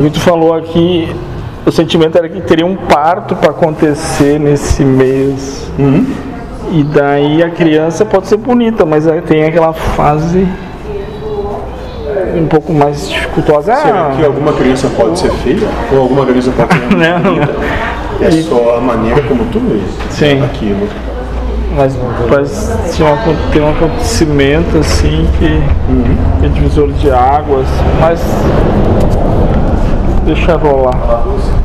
O tu falou aqui, o sentimento era que teria um parto para acontecer nesse mês. Uhum. E daí a criança pode ser bonita, mas aí tem aquela fase um pouco mais dificultosa. Será Ah, que alguma criança pode ser feia? Ou alguma criança pode ser Não. bonita? É só a maneira como tu vê Sim. aquilo. mas parece uma- tem um acontecimento assim que que é divisor de águas, mas deixa rolar.